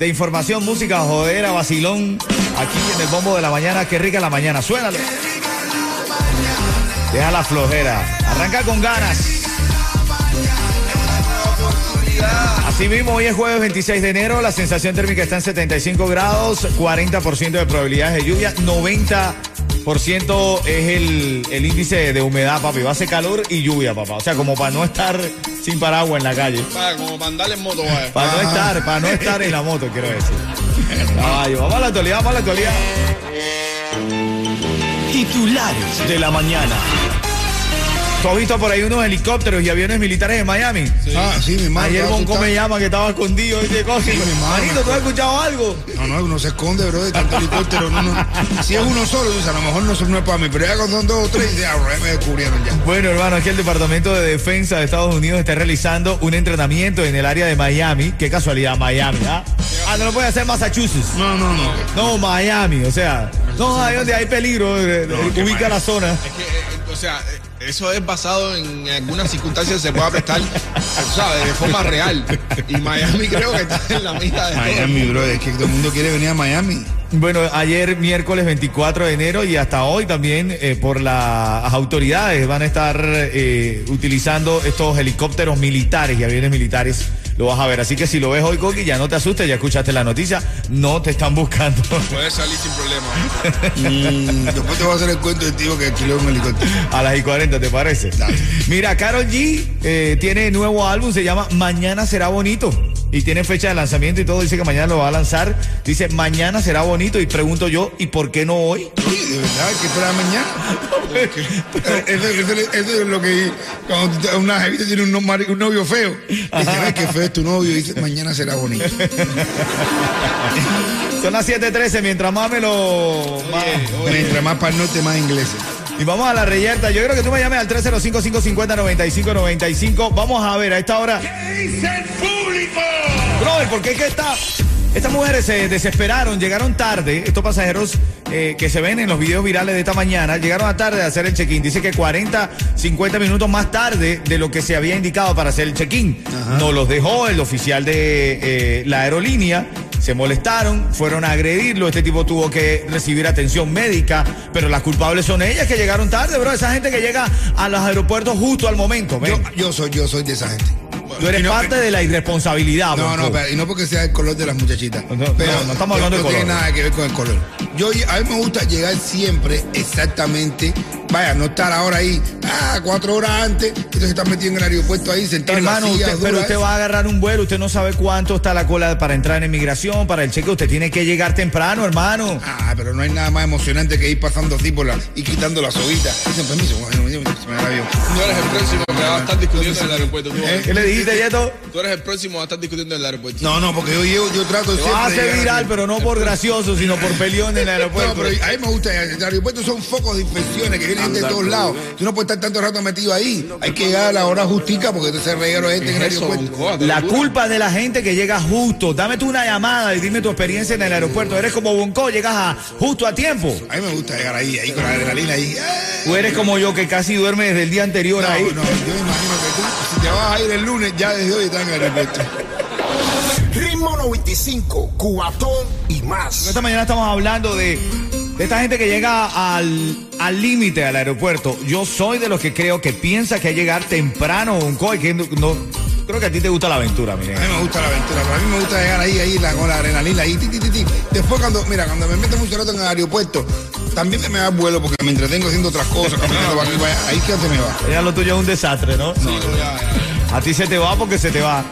de información, música, jodera, vacilón. Aquí en el bombo de la mañana. Qué rica la mañana. Suénalo. Deja la flojera. Arranca con ganas. Así mismo, hoy es jueves 26 de enero. La sensación térmica está en 75 grados, 40% de probabilidades de lluvia, 90% es el, el índice de humedad, papi. Va a ser calor y lluvia, papá. O sea, como para no estar sin paraguas en la calle. Para, como para andar en moto, vaya. Para no estar, para no estar en la moto, quiero decir. Caballo, vamos a la actualidad, vamos a la actualidad. Titulares de la mañana. ¿Tú has visto por ahí unos helicópteros y aviones militares en Miami? Ah, sí, mi hermano. Ayer Bonco me llama que estaba escondido y de cosas. mi hermano. Manito, ¿tú has escuchado algo? No, no, uno se esconde, bro, de tanto helicóptero. No, no. Si es uno solo, dice, a lo mejor no, son- no es para mí, pero ya cuando son dos o tres, ya, bro, ya me descubrieron ya. Bueno, hermano, aquí el Departamento de Defensa de Estados Unidos está realizando un entrenamiento en el área de Miami. Qué casualidad, Miami, ¿ah? Ah, no lo puede hacer Massachusetts. No, no, no. No, Miami, o sea, no hay donde hay peligro, eh, eh, ubica la zona. Es que, eh, o sea, eh, eso es basado en algunas circunstancias que se pueda prestar, ¿sabes? De forma real. Y Miami creo que está en la mitad de todo. Miami, bro, es que todo el mundo quiere venir a Miami. Bueno, ayer miércoles 24 de enero y hasta hoy también eh, por las autoridades van a estar eh, utilizando estos helicópteros militares y aviones militares. Lo vas a ver. Así que si lo ves hoy, Coqui, ya no te asustes, ya escuchaste la noticia. No te están buscando. Puedes salir sin problema. Después te voy a hacer el cuento del tío que alquiló un helicóptero. A las y 40, ¿te parece? Dale. Mira, Carol G eh, tiene nuevo álbum, se llama Mañana será bonito. Y tiene fecha de lanzamiento y todo, dice que mañana lo va a lanzar. Dice, mañana será bonito. Y pregunto yo, ¿y por qué no hoy? Oye, de verdad, que fuera mañana. Eso, eso- eso es lo que cuando una jevita tiene un, novio feo. Dice, ay, qué feo es tu novio. Y dice, mañana será bonito. Son las 7:13, mientras más me lo. más- Mientras más para el norte, más ingleses. Y vamos a la reyerta. Yo creo que tú me llames al 305-550-9595. Vamos a ver, a esta hora. ¿Qué dice el público? Brother, ¿por qué es que esta, estas mujeres se desesperaron? Llegaron tarde. Estos pasajeros eh, que se ven en los videos virales de esta mañana, llegaron a tarde a hacer el check-in. Dice que 40, 50 minutos más tarde de lo que se había indicado para hacer el check-in. No los dejó el oficial de eh, la aerolínea. Se molestaron, fueron a agredirlo. Este tipo tuvo que recibir atención médica, pero las culpables son ellas que llegaron tarde, bro. Esa gente que llega a los aeropuertos justo al momento. Yo, yo soy, yo soy de esa gente. Tú eres no- parte de la irresponsabilidad, No, no, pero- y no porque sea el color de las muchachitas. No, no, no estamos hablando de no tiene color. nada que ver con el color. Yo, a mí me gusta llegar siempre exactamente, vaya, no estar ahora ahí, ah, cuatro horas antes, entonces estás metido en el aeropuerto ahí, sentado Hermano, en la silla usted- pero usted esa. va a agarrar un vuelo, usted no sabe cuánto está la cola para entrar en inmigración, para el cheque, usted tiene que llegar temprano, hermano. Ah, pero no hay nada más emocionante que ir pasando así por la, y quitando la soguita. Dicen, permiso, bueno, se me. Tú eres el próximo que va a estar discutiendo en el aeropuerto. ¿Eh? ¿Qué le dijiste, Yeto? tú eres el próximo a estar discutiendo en el aeropuerto. No, no, porque yo, yo, yo trato siempre. vas a hacer viral, pero no por gracioso, sino por peleón en el No, aeropuerto. pero a mí me gusta, el aeropuerto son focos de infecciones que vienen de todos lados. Tú no puedes estar tanto rato metido ahí. Hay que llegar a la hora justica porque te se reguero gente en el aeropuerto. La culpa de la gente que llega justo. Dame tú una llamada y dime tu experiencia en el aeropuerto. Eres como Bonco, llegas a, justo a tiempo. A mí me gusta llegar ahí, ahí con la adrenalina ahí. O eres como yo que casi duerme desde el día anterior No, ahí. no, yo me imagino que tú, si te vas a ir el lunes, ya desde hoy estás en el aeropuerto. Ritmo 95, cuatón y más. Esta mañana estamos hablando de, de esta gente que llega al al límite al aeropuerto. Yo soy de los que creo que piensa que hay que llegar temprano Bonco, y que no, no- creo que a ti te gusta la aventura, miren. A mí me gusta la aventura, pero a mí me gusta llegar ahí, ahí la, con la adrenalina, ahí, ti, ti, ti, ti. Después cuando, mira, cuando me meto mucho rato en el aeropuerto, también me da vuelo porque me entretengo haciendo otras cosas, caminando para aquí, para allá. ahí que se me va. Ya lo tuyo es un desastre, ¿no? Sí, no, ya, ya. A ti se te va porque se te va.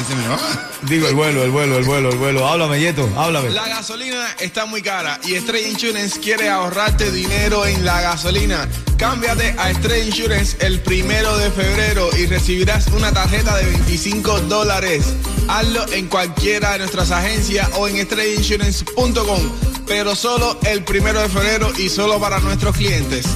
Y se me va. Digo, el vuelo, el vuelo, el vuelo, el vuelo. Háblame, Yeto, háblame. La gasolina está muy cara y Estrella Insurance quiere ahorrarte dinero en la gasolina. Cámbiate a Estrella Insurance el primero de febrero y recibirás una tarjeta de 25 dólares. Hazlo en cualquiera de nuestras agencias o en estrellainsurance.com, pero solo el primero de febrero y solo para nuestros clientes.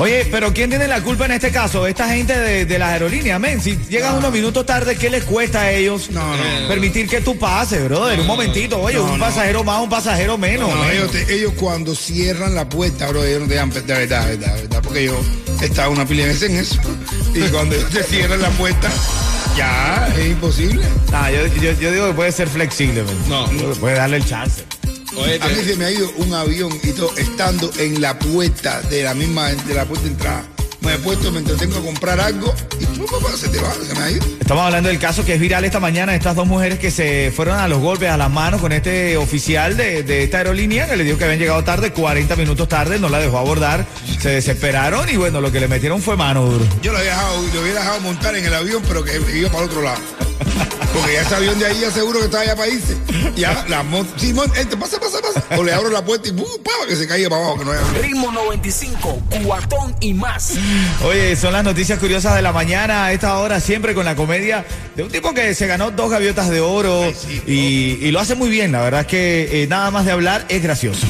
Oye, pero ¿quién tiene la culpa en este caso? Esta gente de, de las aerolíneas, men. Si llegan unos minutos tarde, ¿qué les cuesta a ellos No, no. permitir que tú pases, brother? un momentito, oye, un pasajero más, un pasajero menos. No, men. ellos, te- ellos cuando cierran la puerta, bro, ellos no te dejan, de verdad, de verdad, de verdad, porque yo he estado una pila de veces en eso. Y cuando ellos te cierran la puerta, ya es imposible. Ah, yo, yo- yo digo que puede ser flexible. No. Puede darle el chance. A mí se me ha ido un avión y todo, estando en la puerta de la misma, de la puerta de entrada. Me he puesto, me entretengo a comprar algo y pum, pum, se te va, se me ha ido. Estamos hablando del caso que es viral esta mañana, estas dos mujeres que se fueron a los golpes, a las manos con este oficial de, de esta aerolínea que le dijo que habían llegado tarde, 40 minutos tarde, no la dejó abordar, se desesperaron y bueno, lo que le metieron fue mano duro. Yo lo había dejado, lo hubiera dejado montar en el avión, pero que iba para el otro lado. Porque ya ese avión de ahí ya seguro que estaba ya para irse. Ya la mon- este, pasa, pasa, pasa. O le abro la puerta y ¡pum! pa, que se caiga para abajo, que no haya. Ritmo 95, cuatón y más. Oye, son las noticias curiosas de la mañana a esta hora, siempre con la comedia de un tipo que se ganó dos gaviotas de oro y, y lo hace muy bien. La verdad es que eh, nada más de hablar es gracioso.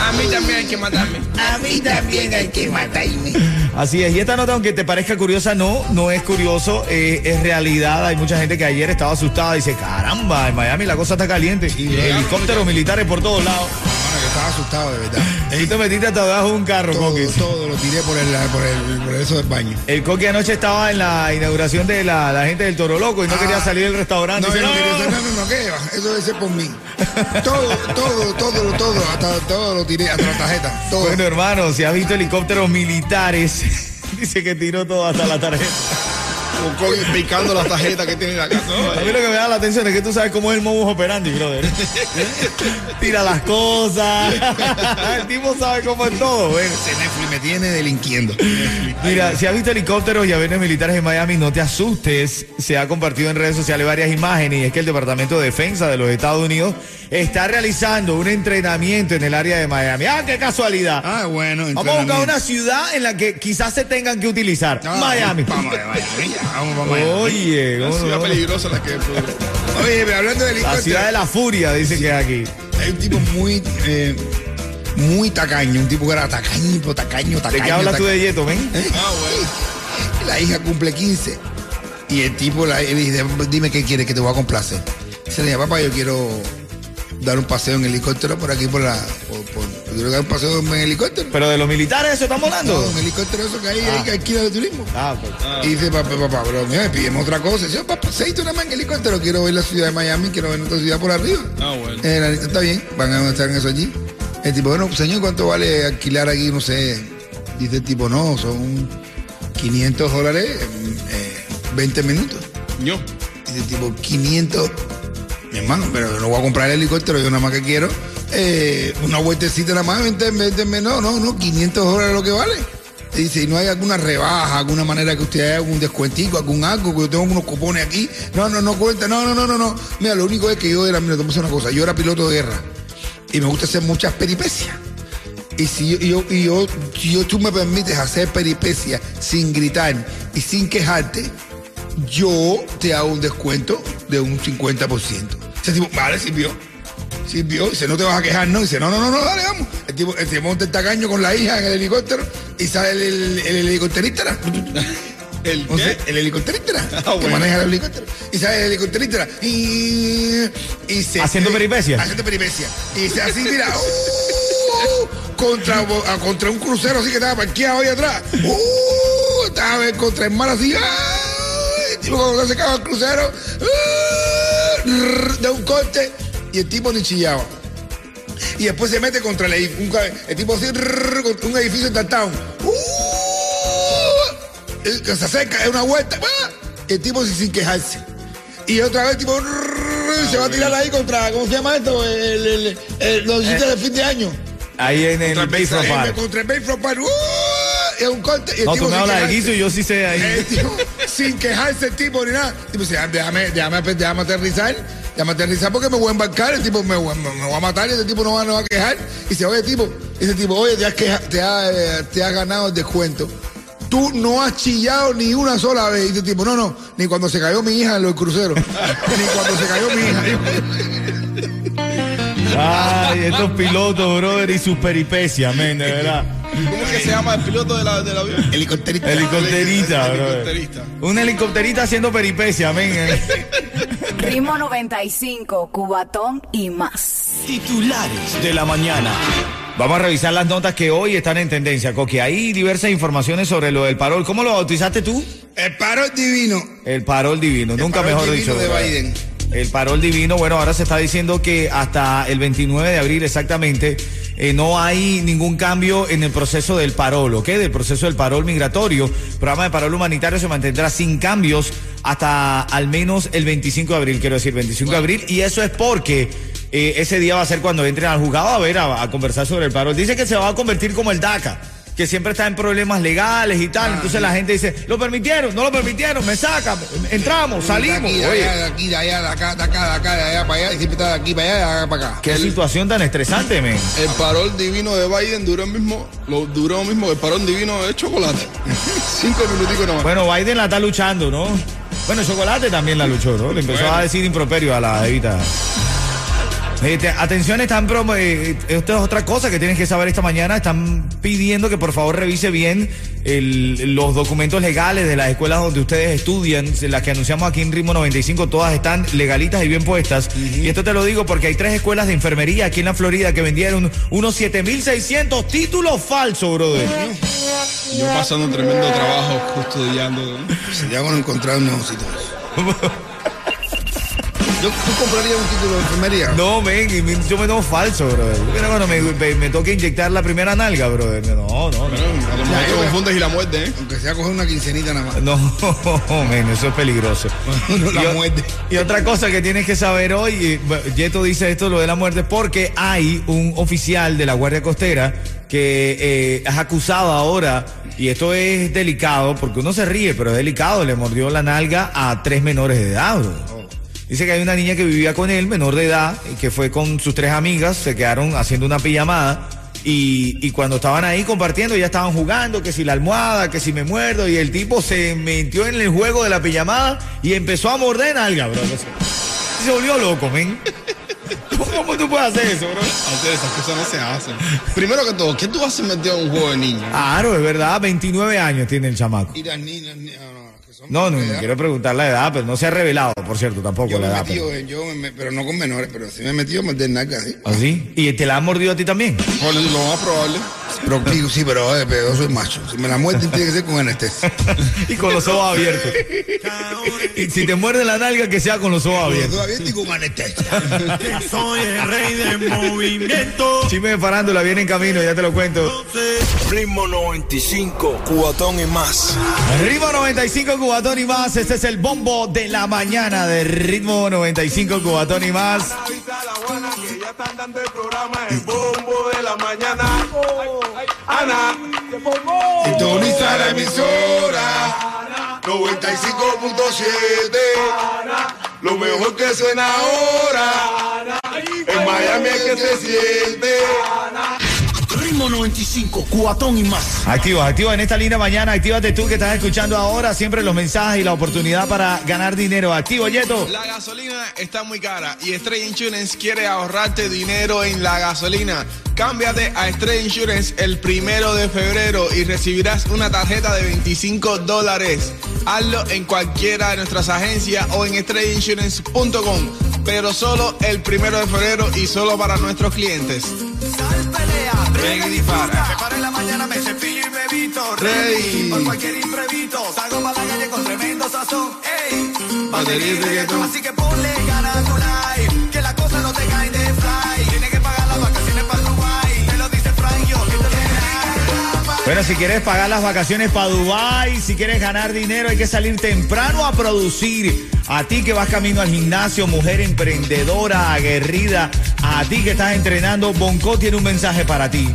A mí también hay que matarme. A mí también hay que matarme. Así es, y esta nota, aunque te parezca curiosa, no, no es curioso, eh, es realidad. Hay mucha gente que ayer estaba asustada y dice, caramba, en Miami la cosa está caliente. Y helicópteros militares por todos lados. Estaba asustado, de verdad. Y te metiste hasta debajo de un carro, Todo, Coqui. todo lo tiré por el, por el, por eso del baño. El Coqui anoche estaba en la inauguración de la, la gente del Toro Loco y no Ah. quería salir del restaurante. No, Dice, no quería "No". no, no, ¿qué va? Eso debe ser por mí. Todo, todo, todo, todo, hasta todo lo tiré, hasta la tarjeta. Todo. Bueno, hermano, si has visto helicópteros militares, dice que tiró todo hasta la tarjeta. COVID picando las tarjetas que tiene acá. A mí lo que me da la atención es que tú sabes cómo es el modus operandi, brother. Tira las cosas. El tipo sabe cómo es todo, bueno. Ese Netflix me tiene delinquiendo. Mira, si has visto helicópteros y aviones militares en Miami, no te asustes. Se ha compartido en redes sociales varias imágenes y es que el Departamento de Defensa de los Estados Unidos está realizando un entrenamiento en el área de Miami. ¡Ah, qué casualidad! Ah, bueno, Vamos a buscar una ciudad en la que quizás se tengan que utilizar. Ah, Miami. Vamos a Miami, vamos para Miami. Oye, ¿cómo ciudad no? peligrosa la que Oye, pero hablando de la ciudad de la furia, dice que es aquí. hay un tipo muy, eh, muy tacaño, un tipo que era tacaño, pero tacaño, ¿De tacaño. qué hablas tú de tacaño. Yeto, ven? Ah, bueno. La hija cumple 15 y el tipo la, le dice, dime qué quieres que te voy a complacer. Dice, le dice, papá, yo quiero dar un paseo en helicóptero por aquí, por la... Por, por- yo quiero dar un paseo en helicóptero. Pero de los militares, eso estamos No, hablando. un helicóptero eso que hay ahí que alquila de turismo. Ah, ok. Y dice, papá, papá, pero mira, me pidimos otra cosa. Dice, papá, seis una más en helicóptero. Quiero ver la ciudad de Miami, quiero ver otra ciudad por arriba. Ah, bueno. Eh, la está bien, van a estar en eso allí. El tipo, bueno, señor, ¿cuánto vale alquilar aquí? No sé. Dice el tipo, no, son 500 dólares en eh, 20 minutos. Yo. Dice el tipo, 500. Mi hermano, pero yo no voy a comprar el helicóptero, yo nada más que quiero eh, una vueltecita nada más, 20, 20, no, no, no, 500 dólares lo que vale. ¿y no hay alguna rebaja, alguna manera que usted haga algún descuentico, algún algo, que yo tengo unos cupones aquí? No, no, no cuenta, no, no, no, no, no. Mira, lo único es que yo era, mira, te una cosa, yo era piloto de guerra y me gusta hacer muchas peripecias. Y si yo, yo, yo- si yo- tú me permites hacer peripecias sin gritar y sin quejarte, yo te hago un descuento de un 50%. Ese tipo, vale, sirvió. Sirvió. Dice, no te vas a quejar, ¿no? Dice, no, no, no, no, dale, vamos. El tipo, el tipo monta el tacaño con la hija en el helicóptero y sale el, el, el helicópterista. ¿El el helicópterista Ah, que maneja el helicóptero. Y sale el helicópterista y, y se Haciendo peripecias. Haciendo peripecias. Y se así, mira, ¡uh! contra, a- contra un crucero así que estaba parqueado ahí atrás. ¡uh! estaba contra el mar así. El tipo cuando se acaba el crucero, ¡uh! Da un corte y el tipo ni chillaba. Y después se mete contra el edificio. Un, el tipo así, un edificio en downtown. ¡Uh! El que se acerca, es una vuelta. ¡ah! El tipo sin, sin quejarse. Y otra vez el tipo se va a tirar ahí contra, ¿cómo se llama esto? El, el, el- los sitios de fin de año. Ahí en el Contra el Bayfront Eh, Park. Contra el Bayfront Park. ¡uh! Es un corte. y el No, tipo tú me hablas de guiso y yo sí sé ahí. El tipo sin quejarse el tipo ni nada. Tipo dice, "Ah, déjame, déjame, déjame aterrizar, déjame aterrizar porque me voy a embarcar, el tipo me, me, voy a matar y este tipo no va, no va a quejar. Y dice, oye tipo, el tipo, oye, te has, te, ha, eh, te has ganado el descuento. Tú no has chillado ni una sola vez. Y el tipo, no, no, ni cuando se cayó mi hija en los cruceros. ni cuando se cayó mi hija. Ay, estos pilotos, brother, y sus peripecias, men, de verdad. ¿Cómo es que se llama el piloto de la, del avión? Helicópterita, brother. Helicópterista. Un helicópterita haciendo peripecia, men. eh. Ritmo 95, Cubatón y más. Titulares de la mañana. Vamos a revisar las notas que hoy están en tendencia, Coqui. Hay diversas informaciones sobre lo del parol. ¿Cómo lo bautizaste tú? El paro es divino. El parol divino, nunca parol mejor divino dicho. de. Biden. El parol divino, bueno, ahora se está diciendo que hasta el 29 de abril exactamente eh, no hay ningún cambio en el proceso del parol, ¿ok? Del proceso del parol migratorio. El programa de parol humanitario se mantendrá sin cambios hasta al menos el 25 de abril, quiero decir, 25 de abril. Y eso es porque eh, ese día va a ser cuando entren al juzgado a ver, a, a conversar sobre el parol. Dice que se va a convertir como el DACA. Que siempre está en problemas legales y tal. Entonces la gente dice, lo permitieron, no lo permitieron, me sacan, entramos, salimos. De aquí, de allá, de aquí, de allá, de acá, de acá, de acá, de allá para allá, y siempre está de aquí para allá, de acá para acá. Qué situación tan estresante, men. El parol divino de Biden duró el mismo, lo duró mismo el parol divino de chocolate. Cinco minuticos nomás. Bueno, Biden la está luchando, ¿no? Bueno, Chocolate también la luchó, ¿no? Le empezó Bueno. a decir improperio a la Evita. Este, atención, están promo- eh, esto es otra cosa que tienes que saber esta mañana. Están pidiendo que por favor revise bien el- los documentos legales de las escuelas donde ustedes estudian, las que anunciamos aquí en Ritmo 95, todas están legalitas y bien puestas. Y esto te lo digo porque hay tres escuelas de enfermería aquí en la Florida que vendieron unos 7.600 títulos falsos, brother. Yo pasando un tremendo trabajo custodiando. ¿no? Sería bueno encontrar un nuevo sitio. Yo, ¿Tú comprarías un título de enfermería? No, ven, y me- yo me tomo falso, brother. Mira cuando me, me, me toca inyectar la primera nalga, brother. No, no, no. Bueno, a lo mejor te confundes y la muerte, ¿eh? Aunque sea coger una quincenita nada más. No, men, eso es peligroso. No, la y, muerte. y otra cosa que tienes que saber hoy, Yeto dice esto, lo de la muerte, porque hay un oficial de la Guardia Costera que eh, es acusado ahora, y esto es delicado, porque uno se ríe, pero es delicado, le mordió la nalga a tres menores de edad, bro. Dice que hay una niña que vivía con él, menor de edad, y que fue con sus tres amigas, se quedaron haciendo una pijamada. Y, y cuando estaban ahí compartiendo, ya estaban jugando, que si la almohada, que si me muerdo, y el tipo se metió en el juego de la pijamada y empezó a morder nalga, bro. Se, se volvió loco, men. ¿Cómo tú puedes hacer eso, bro? Hacer esas cosas no se hacen. Primero que todo, ¿qué tú haces metido en un juego de niños? Claro, es verdad, 29 años tiene el chamaco. Y las niñas, ni- ah, no, son No, no, no quiero preguntar la edad, pero no se ha revelado, por cierto, tampoco Yo la me he edad. metido, eh, yo me- pero no con menores, pero sí me he metido a morder nalgas, ¿sí? ¿Así? ¿Y te la han mordido a ti también? Lo más probable. Pero digo, sí, pero, eh, pero yo soy macho. Si me la muerden tiene que ser con anestesia. y con los ojos abiertos. y si te muerde la nalga, que sea con los ojos Con los abiertos. ojos abiertos y con anestesia. Soy el rey del movimiento. Chisme de farándula viene en camino, ya te lo cuento. Ritmo 95, cuatón y más. Ritmo 95 Cubatón y más. Este es el bombo de la mañana de Ritmo 95 Cubatón y más. Avisa a la buena que ya están dando el programa El Bombo de la Mañana. Ana. Sintoniza la emisora 95.7. Lo mejor que suena ahora. En Miami es que se siente. Ritmo 95, cuatón y más. Activa, activa en esta linda mañana. Actívate tú que estás escuchando ahora. Siempre los mensajes y la oportunidad para ganar dinero. Activo, Yeto. La gasolina está muy cara y Estrella Insurance quiere ahorrarte dinero en la gasolina. Cámbiate a Estrella Insurance el primero de febrero y recibirás una tarjeta de 25 dólares. Hazlo en cualquiera de nuestras agencias o en estrellainsurance.com, pero solo el primero de febrero y solo para nuestros clientes. Ven y dispara. Me paro en la mañana, me cepillo y me visto. Ready. Por cualquier imprevisto. Salgo para la calle con tremendo sazón. Ey, batería y reggaetón. Así que ponle ganas a tu life. Que la cosa no te cae de fly. Bueno, si quieres pagar las vacaciones para Dubai, si quieres ganar dinero, hay que salir temprano a producir. A ti que vas camino al gimnasio, mujer emprendedora, aguerrida, a ti que estás entrenando, Bonco tiene un mensaje para ti.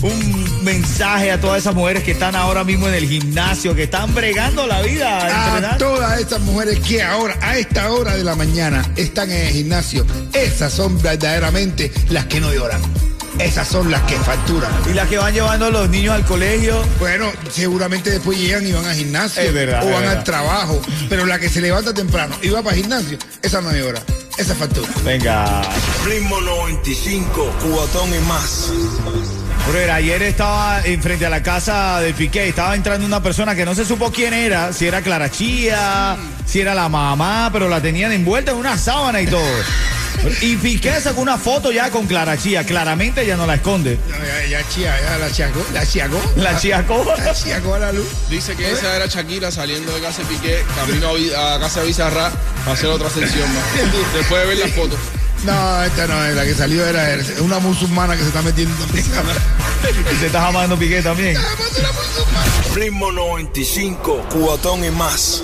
un mensaje a todas esas mujeres que están ahora mismo en el gimnasio, que están bregando la vida. a A entrenar? todas estas mujeres que ahora, a esta hora de la mañana, están en el gimnasio, esas son verdaderamente las que no lloran. Esas son las que facturan. Y las que van llevando a los niños al colegio. Bueno, seguramente después llegan y van al gimnasio Es verdad, o es van verdad. al trabajo. Pero la que se levanta temprano y va para el gimnasio, esa no llora. Esa factura. Venga. Ritmo 95, cubatón y más. Brother, ayer estaba en frente a la casa de Piqué, estaba entrando una persona que no se supo quién era, si era Clara Chía, si era la mamá, pero la tenían envuelta en una sábana y todo. Y Piqué sacó una foto ya con Clara Chía, claramente ya no la esconde. No, ya, ya, chía, ya la chiaco, la chiaco. La. La chiaco a la luz. Dice que esa era Shakira saliendo de casa de Piqué, camino a, casa de Bizarra para hacer otra sección más. Después de ver las fotos. No, esta no es, la que salió era es una musulmana que se está metiendo en Y se está amando Piqué también. Ritmo 95, cubatón y más.